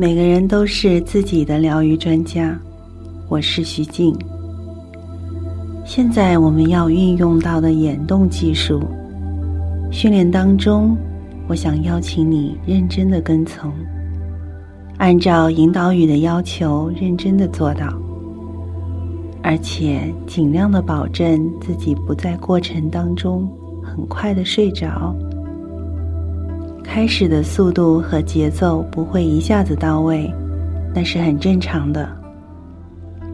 每个人都是自己的疗愈专家。我是徐静。现在我们要运用到的眼动技术训练当中，我想邀请你认真的跟从，按照引导语的要求认真的做到，而且尽量的保证自己不在过程当中很快的睡着。开始的速度和节奏不会一下子到位，那是很正常的。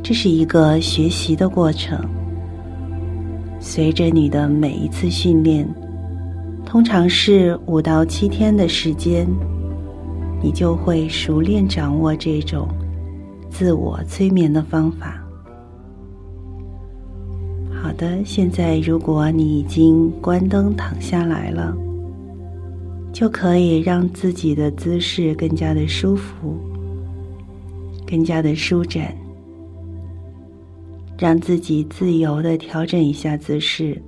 这是一个学习的过程。随着你的每一次训练，通常是五到七天的时间，你就会熟练掌握这种自我催眠的方法。好的，现在如果你已经关灯躺下来了。就可以让自己的姿势更加的舒服，更加的舒展，让自己自由的调整一下姿势，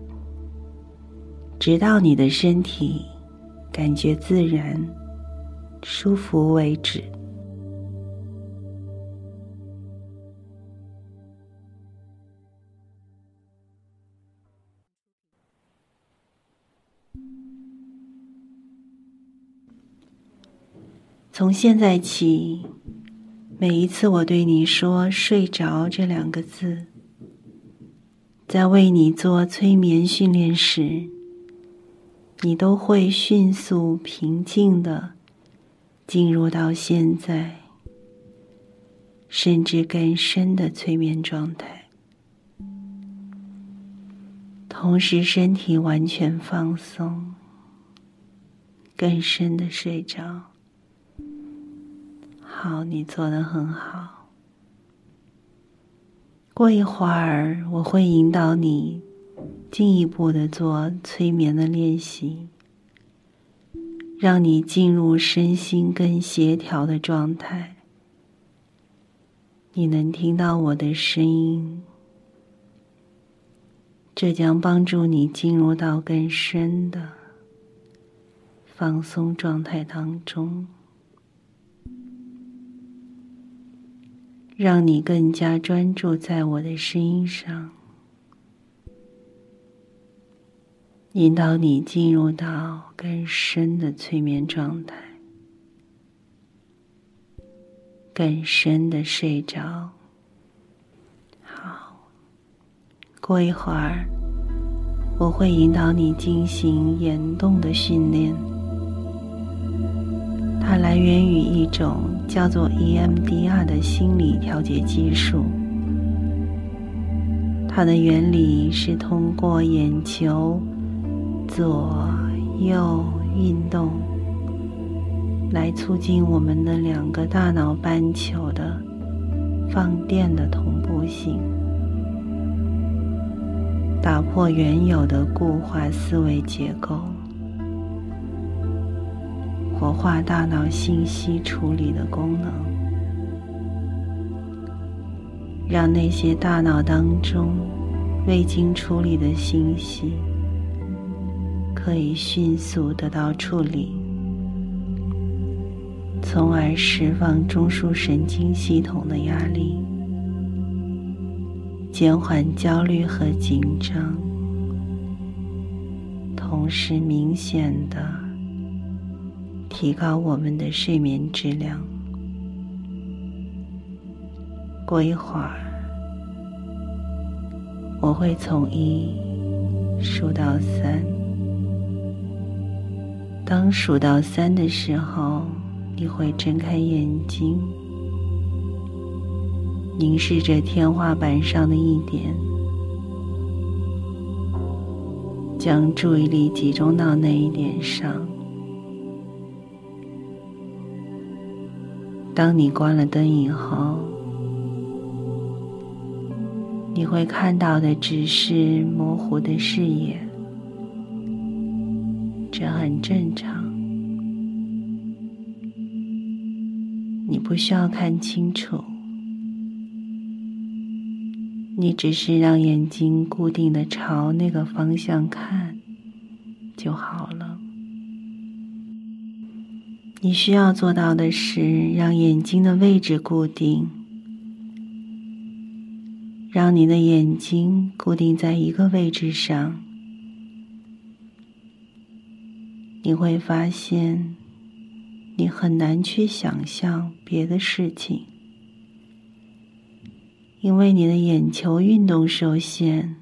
直到你的身体感觉自然、舒服为止。从现在起，每一次我对你说“睡着”这两个字，在为你做催眠训练时，你都会迅速平静的进入到现在，甚至更深的催眠状态，同时身体完全放松，更深的睡着。好，你做的很好。过一会儿，我会引导你进一步的做催眠的练习，让你进入身心更协调的状态。你能听到我的声音，这将帮助你进入到更深的放松状态当中。让你更加专注在我的声音上，引导你进入到更深的催眠状态，更深的睡着。好，过一会儿我会引导你进行眼动的训练。它来源于一种叫做 EMDR 的心理调节技术。它的原理是通过眼球左右运动，来促进我们的两个大脑半球的放电的同步性，打破原有的固化思维结构。活化大脑信息处理的功能，让那些大脑当中未经处理的信息可以迅速得到处理，从而释放中枢神经系统的压力，减缓焦虑和紧张，同时明显的。提高我们的睡眠质量。过一会儿，我会从一数到三。当数到三的时候，你会睁开眼睛，凝视着天花板上的一点，将注意力集中到那一点上。当你关了灯以后，你会看到的只是模糊的视野，这很正常。你不需要看清楚，你只是让眼睛固定的朝那个方向看就好了。你需要做到的是让眼睛的位置固定，让你的眼睛固定在一个位置上。你会发现，你很难去想象别的事情，因为你的眼球运动受限，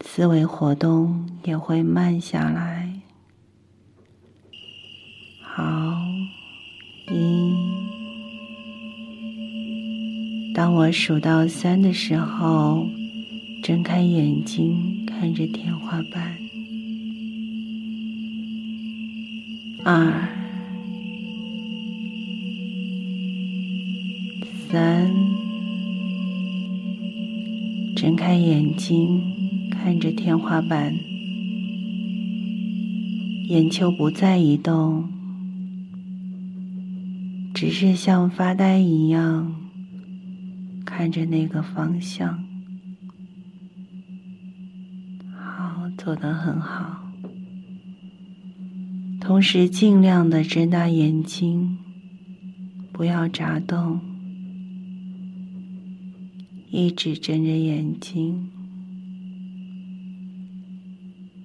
思维活动也会慢下来。当我数到三的时候，睁开眼睛，看着天花板。二、三，睁开眼睛，看着天花板，眼球不再移动，只是像发呆一样看着那个方向。好，做得很好。同时，尽量的睁大眼睛，不要眨动，一直睁着眼睛，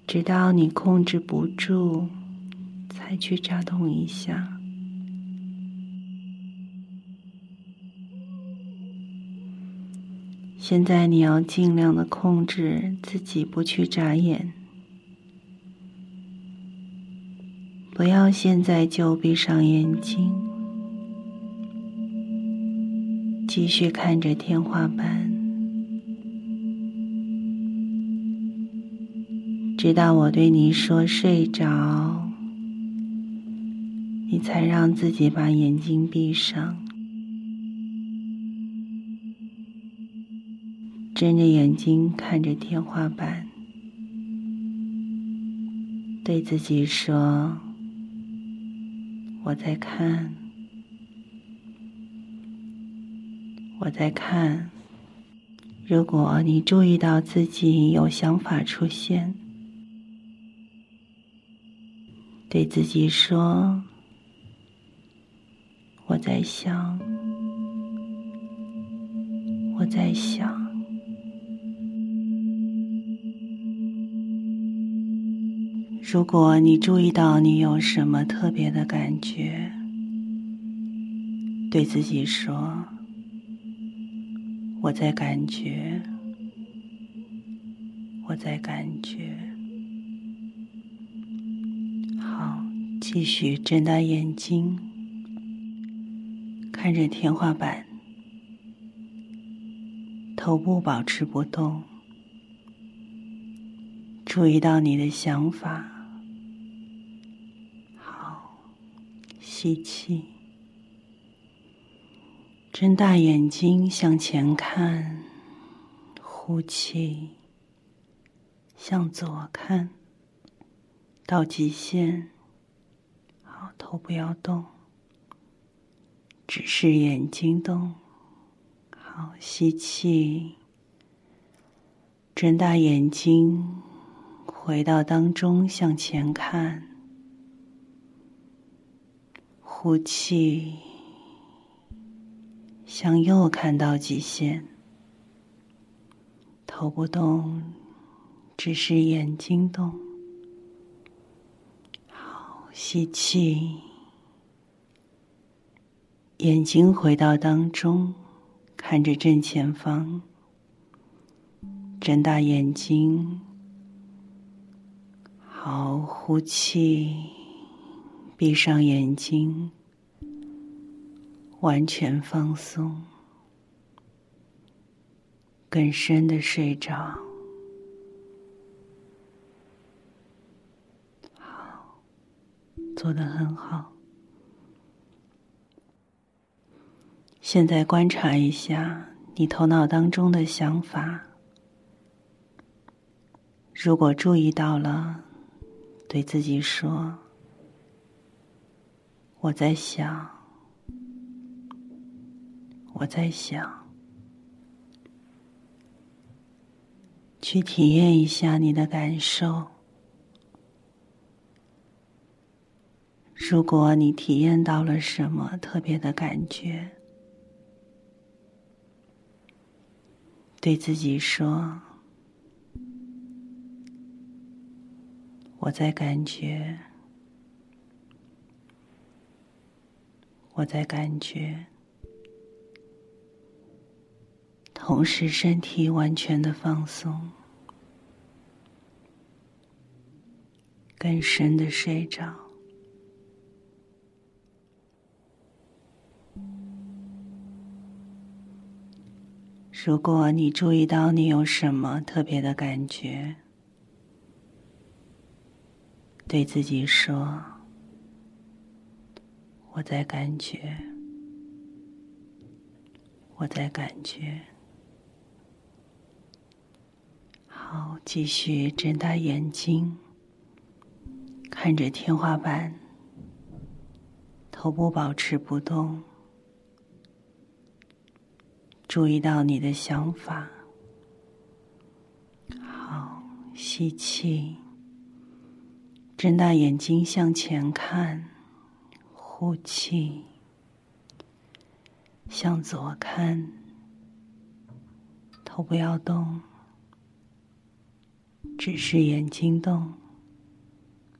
直到你控制不住，才去眨动一下。现在你要尽量的控制自己，不去眨眼。不要现在就闭上眼睛，继续看着天花板，直到我对你说睡着，你才让自己把眼睛闭上，睁着眼睛看着天花板，对自己说。我在看，我在看。如果你注意到自己有想法出现，对自己说：“我在想，我在想。”如果你注意到你有什么特别的感觉，对自己说：“我在感觉，我在感觉。”好，继续睁大眼睛，看着天花板，头部保持不动，注意到你的想法。好吸气，睁大眼睛向前看，呼气，向左看，到极限。好，头不要动，只是眼睛动。好，吸气，睁大眼睛，回到当中，向前看。呼气，向右看到极限，头不动，只是眼睛动。好，吸气，眼睛回到当中，看着正前方，睁大眼睛。好，呼气。闭上眼睛，完全放松，更深的睡着。好，做的很好。现在观察一下你头脑当中的想法，如果注意到了，对自己说。我在想，我在想，去体验一下你的感受。如果你体验到了什么特别的感觉，对自己说：“我在感觉，我在感觉。”同时，身体完全的放松，更深的睡着。如果你注意到你有什么特别的感觉，对自己说：“我在感觉，我在感觉。”好，继续睁大眼睛，看着天花板，头部保持不动。注意到你的想法，好，吸气，睁大眼睛向前看，呼气，向左看，头不要动，只是眼睛动。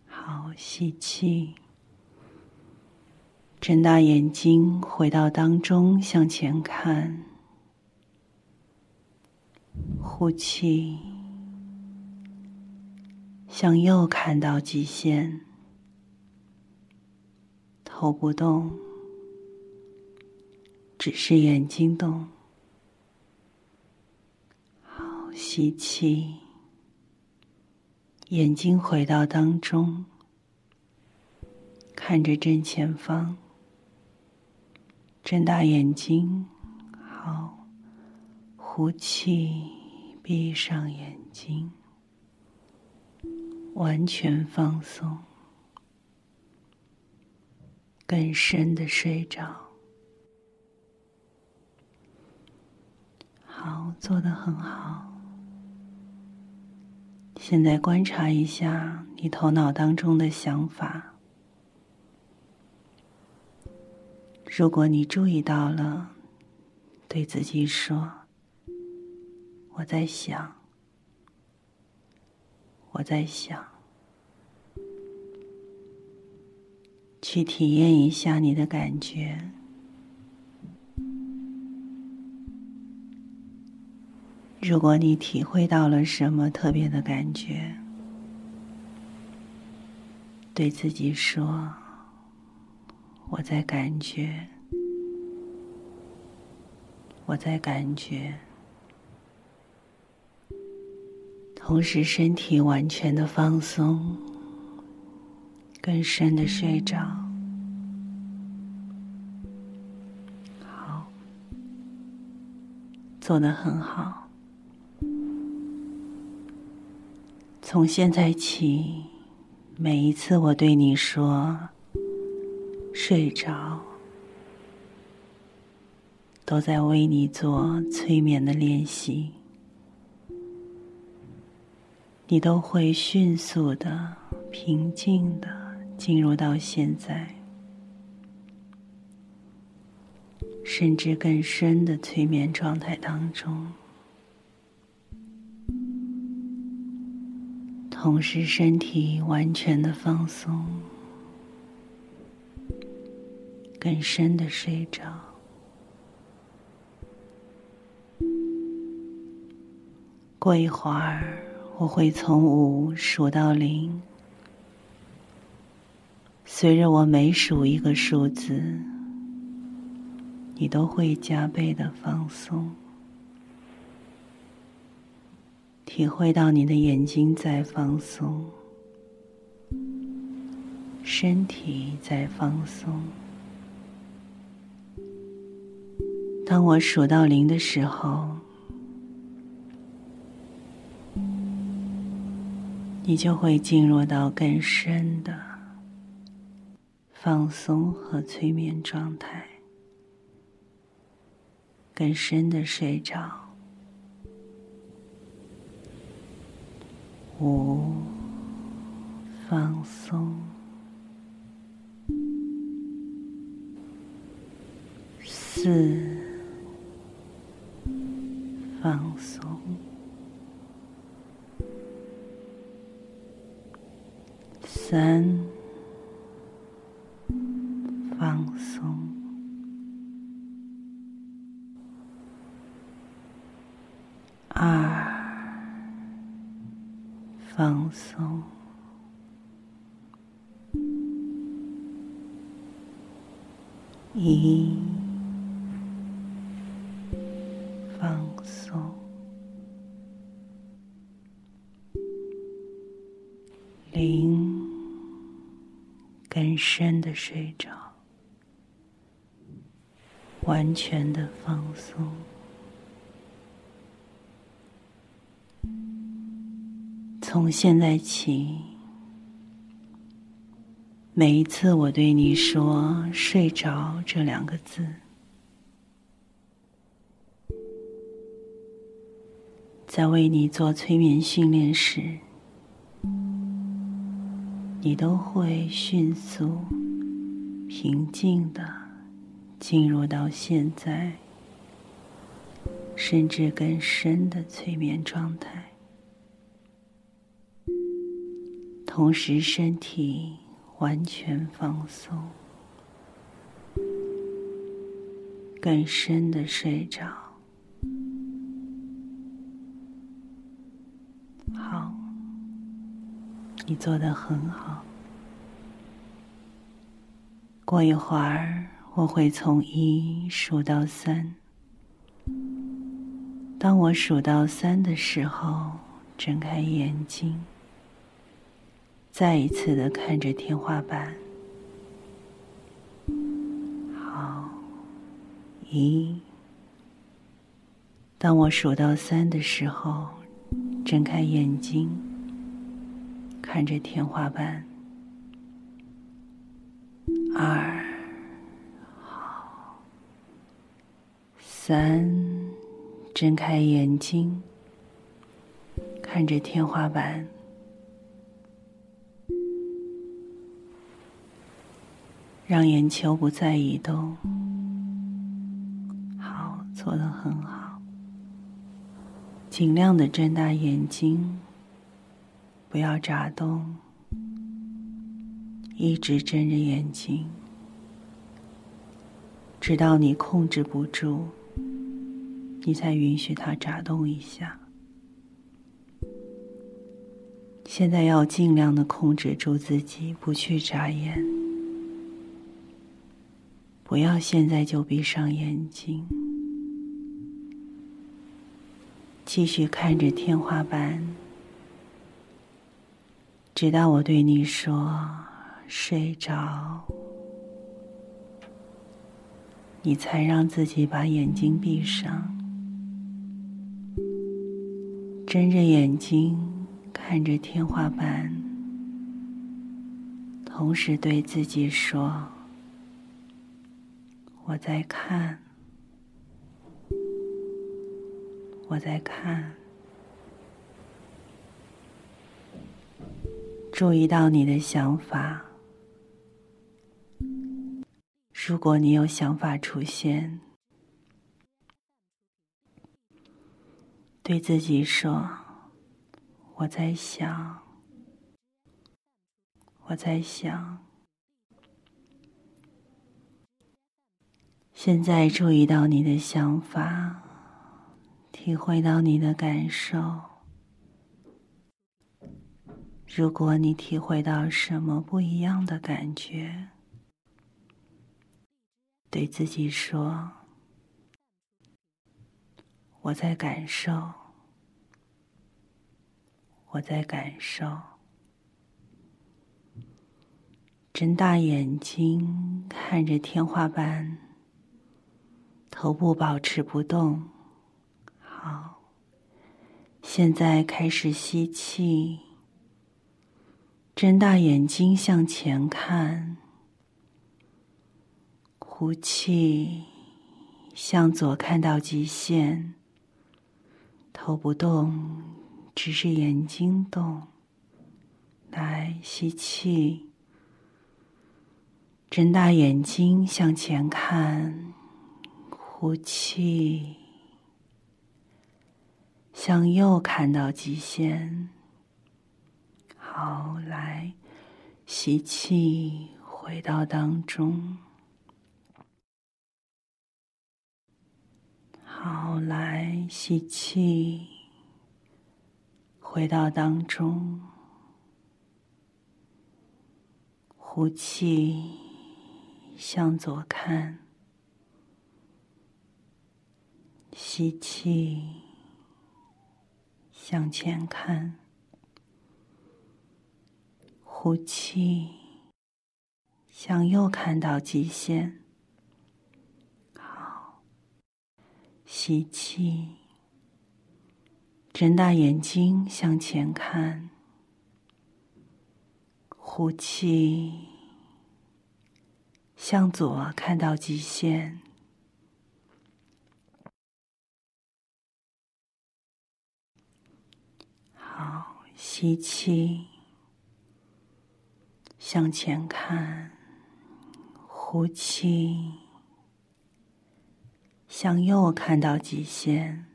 好，吸气，睁大眼睛回到当中，向前看。呼气，向右看到极限，头不动，只是眼睛动。好，吸气，眼睛回到当中，看着正前方，睁大眼睛。好，呼气。闭上眼睛，完全放松，更深的睡着。好，做的很好。现在观察一下你头脑当中的想法，如果你注意到了，对自己说。我在想，我在想，去体验一下你的感觉。如果你体会到了什么特别的感觉，对自己说：“我在感觉，我在感觉。”同时，身体完全的放松，更深的睡着。好，做的很好。从现在起，每一次我对你说“睡着”，都在为你做催眠的练习。你都会迅速的、平静的进入到现在，甚至更深的催眠状态当中，同时身体完全的放松，更深的睡着。过一会儿。我会从五数到零，随着我每数一个数字，你都会加倍的放松，体会到你的眼睛在放松，身体在放松。当我数到零的时候。你就会进入到更深的放松和催眠状态更深的睡着五放松四放松。三，完全的放松。从现在起，每一次我对你说“睡着”这两个字，在为你做催眠训练时，你都会迅速、平静的进入到现在，甚至更深的催眠状态。同时，身体完全放松，更深的睡着。好，你做的很好。过一会儿，我会从一数到三。当我数到三的时候，睁开眼睛。再一次的看着天花板，好，一。当我数到三的时候，睁开眼睛，看着天花板。二，好，三，睁开眼睛，看着天花板。让眼球不再移动，好，做的很好。尽量的睁大眼睛，不要眨动，一直睁着眼睛，直到你控制不住，你才允许它眨动一下。现在要尽量的控制住自己，不去眨眼。不要现在就闭上眼睛，继续看着天花板，直到我对你说“睡着”，你才让自己把眼睛闭上，睁着眼睛看着天花板，同时对自己说。我在看，我在看，注意到你的想法。如果你有想法出现，对自己说：“我在想，我在想。”现在注意到你的想法，体会到你的感受。如果你体会到什么不一样的感觉，对自己说：“我在感受，我在感受。”睁大眼睛看着天花板。头部保持不动，好。现在开始吸气，睁大眼睛向前看，呼气，向左看到极限，头不动，只是眼睛动。来吸气，睁大眼睛向前看。呼气，向右看到极限。好，来吸气，回到当中。好，来吸气，回到当中。呼气，向左看。吸气，向前看；呼气，向右看到极限。好，吸气，睁大眼睛向前看；呼气，向左看到极限。好吸气，向前看；呼气，向右看到极限。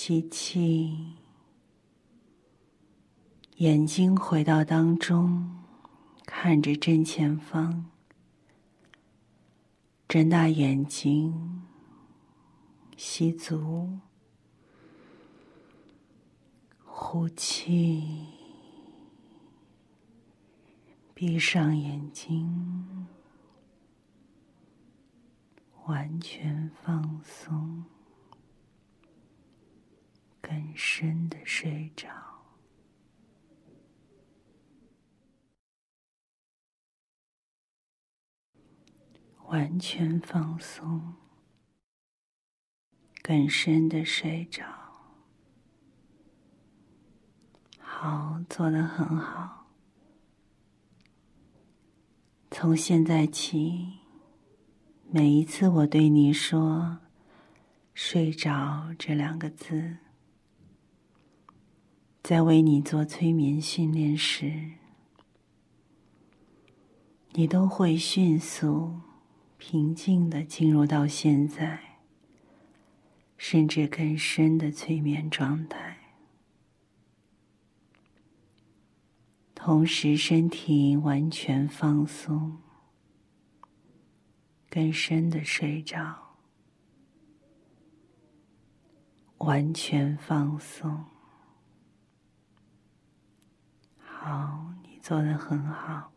吸气，眼睛回到当中，看着正前方，睁大眼睛，吸足。呼气，闭上眼睛，完全放松，更深的睡着，完全放松，更深的睡着。好，做的很好。从现在起，每一次我对你说“睡着”这两个字，在为你做催眠训练时，你都会迅速、平静的进入到现在，甚至更深的催眠状态。同时，身体完全放松，更深的睡着，完全放松。好，你做的很好。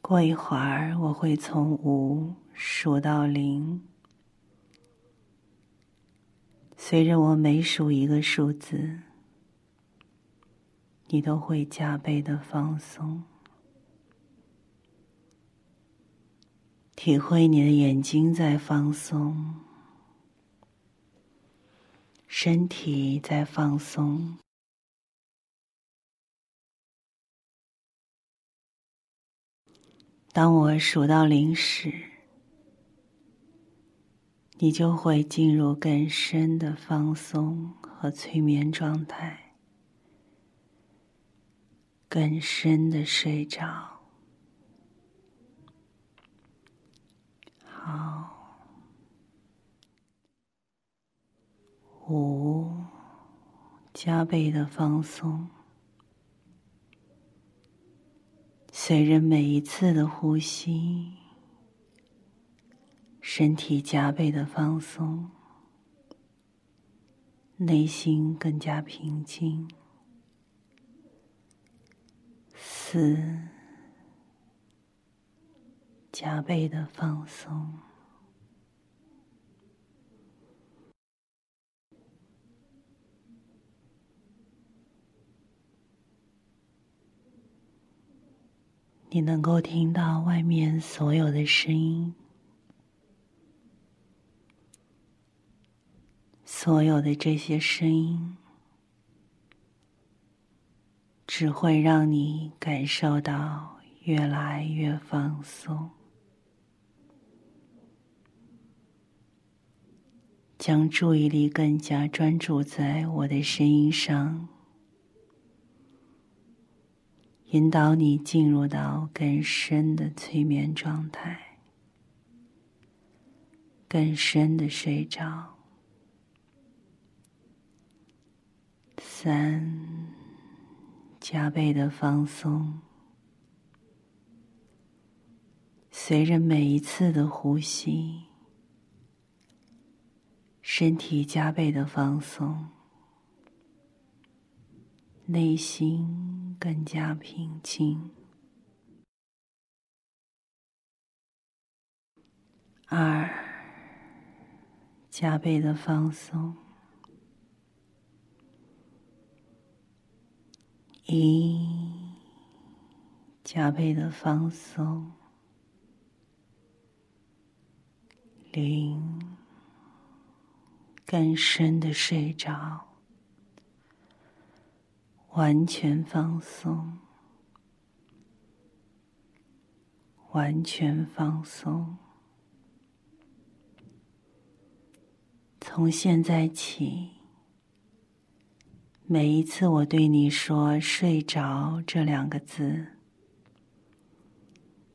过一会儿，我会从五数到零，随着我每数一个数字。你都会加倍的放松，体会你的眼睛在放松，身体在放松。当我数到零时，你就会进入更深的放松和催眠状态。更深的睡着，好，五，加倍的放松，随着每一次的呼吸，身体加倍的放松，内心更加平静。四，加倍的放松。你能够听到外面所有的声音，所有的这些声音。只会让你感受到越来越放松，将注意力更加专注在我的声音上，引导你进入到更深的催眠状态，更深的睡着。三，加倍的放松，随着每一次的呼吸，身体加倍的放松。内心更加平静。二，加倍的放松。一，加倍的放松。零，更深的睡着。完全放松，完全放松。从现在起，每一次我对你说“睡着”这两个字，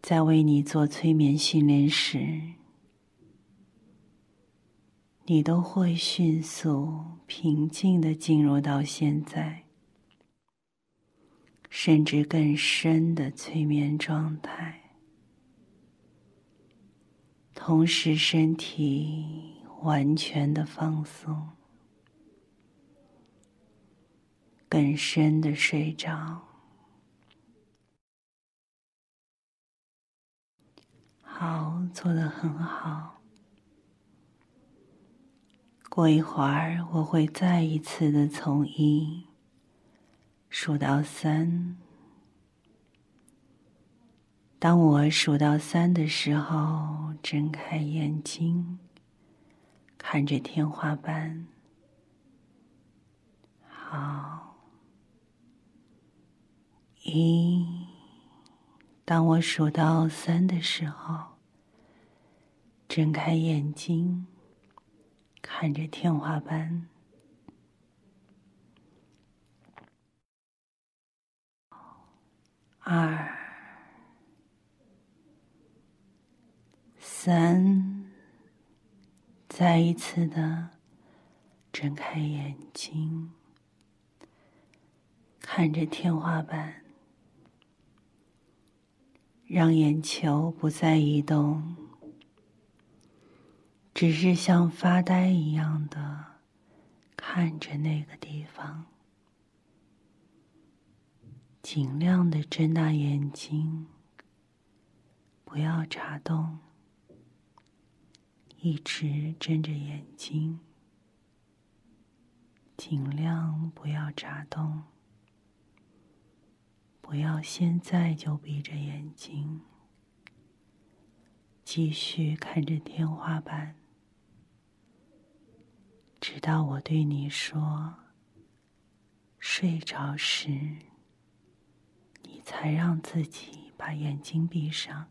在为你做催眠训练时，你都会迅速平静的进入到现在。甚至更深的催眠状态，同时身体完全的放松，更深的睡着。好，做的很好。过一会儿，我会再一次的从一。数到三，当我数到三的时候，睁开眼睛，看着天花板。好，一，当我数到三的时候，睁开眼睛，看着天花板。二、三，再一次的睁开眼睛，看着天花板，让眼球不再移动，只是像发呆一样的看着那个地方。尽量的睁大眼睛，不要眨动，一直睁着眼睛。尽量不要眨动，不要现在就闭着眼睛，继续看着天花板，直到我对你说睡着时。才让自己把眼睛闭上，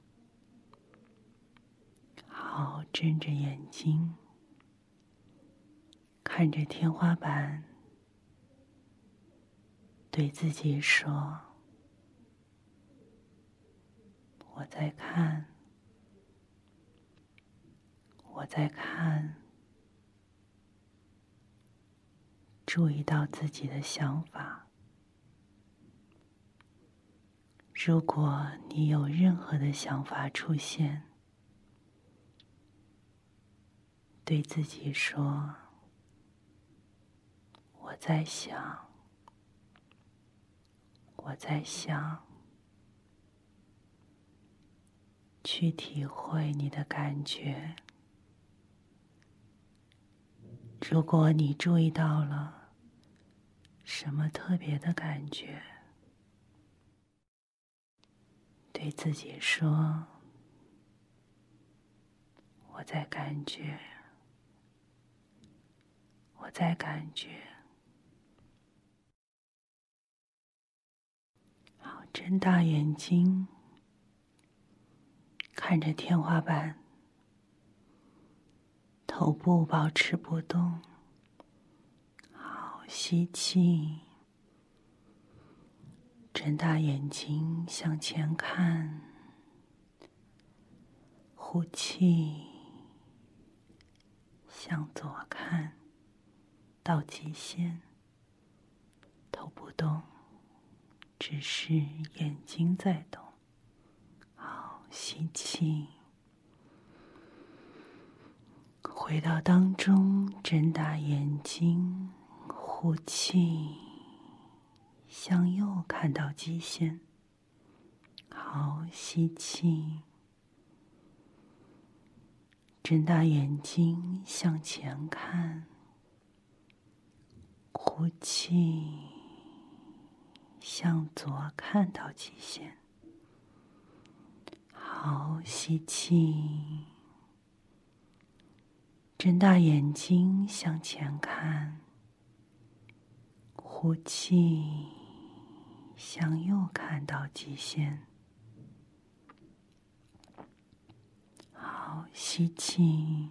好睁着眼睛，看着天花板，对自己说：“我在看，我在看。”注意到自己的想法。如果你有任何的想法出现，对自己说：“我在想，我在想。”去体会你的感觉。如果你注意到了什么特别的感觉，对自己说：“我在感觉，我在感觉。”好，睁大眼睛，看着天花板，头部保持不动。好，吸气。睁大眼睛向前看，呼气，向左看到极限，头不动，只是眼睛在动。好，吸气，回到当中，睁大眼睛，呼气。向右看到极限，好，吸气，睁大眼睛向前看，呼气，向左看到极限，好，吸气，睁大眼睛向前看，呼气。向右看到极限，好，吸气，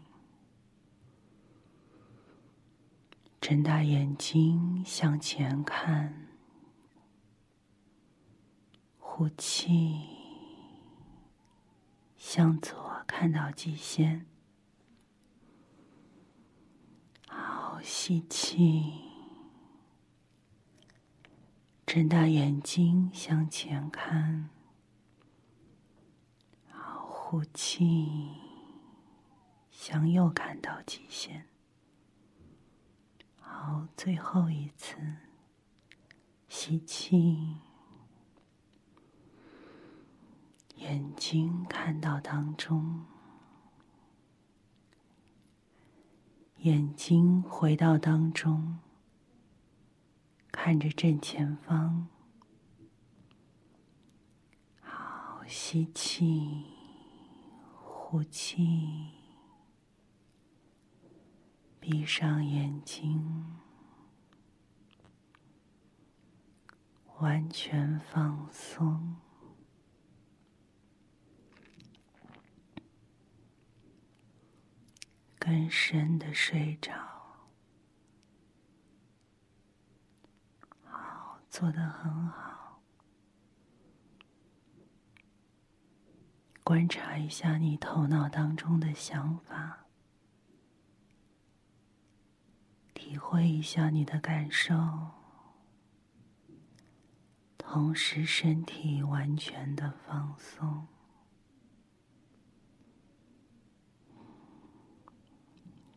睁大眼睛向前看，呼气，向左看到极限，好，吸气。睁大眼睛向前看，好，呼气，向右看到极限。好，最后一次，吸气，眼睛看到当中，眼睛回到当中。看着正前方，好，吸气，呼气，闭上眼睛，完全放松，更深的睡着。做的很好，观察一下你头脑当中的想法，体会一下你的感受，同时身体完全的放松，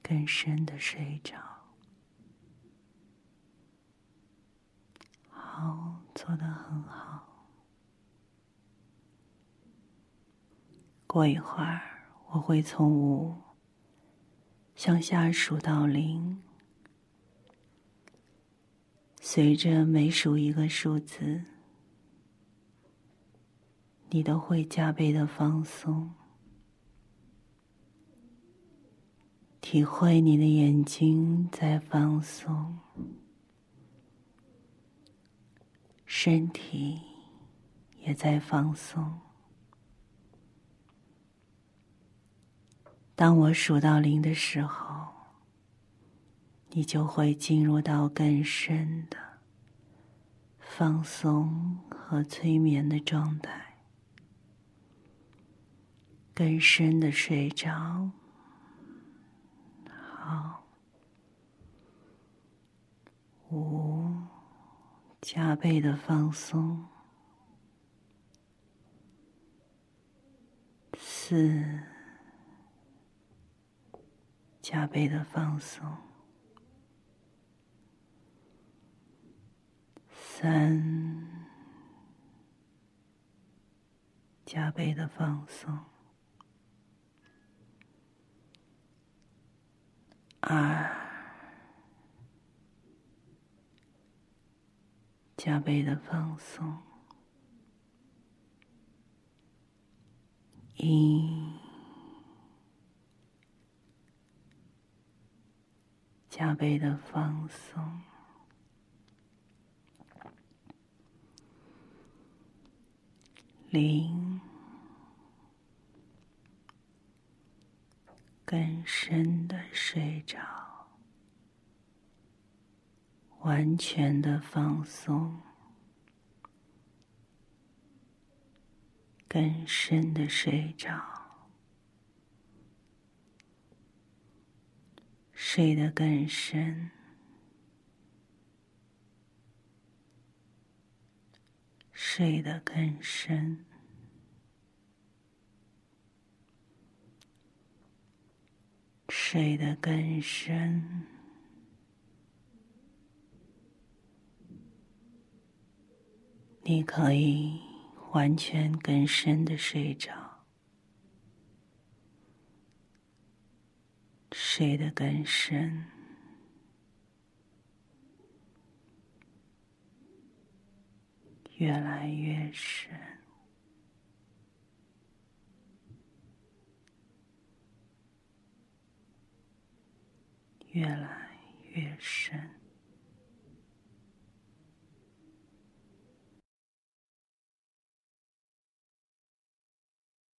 更深的睡着。好，做的很好。过一会儿，我会从五向下数到零，随着每数一个数字，你都会加倍的放松，体会你的眼睛在放松。身体也在放松。当我数到零的时候，你就会进入到更深的放松和催眠的状态，更深的睡着。好，五。加倍的放松，四，加倍的放松，三，加倍的放松，二。加倍的放松，一加倍的放松，零更深的睡着。完全的放松，更深的睡着，睡得更深，睡得更深，睡得更深。你可以完全更深的睡着，睡得更深，越来越深，越来越深。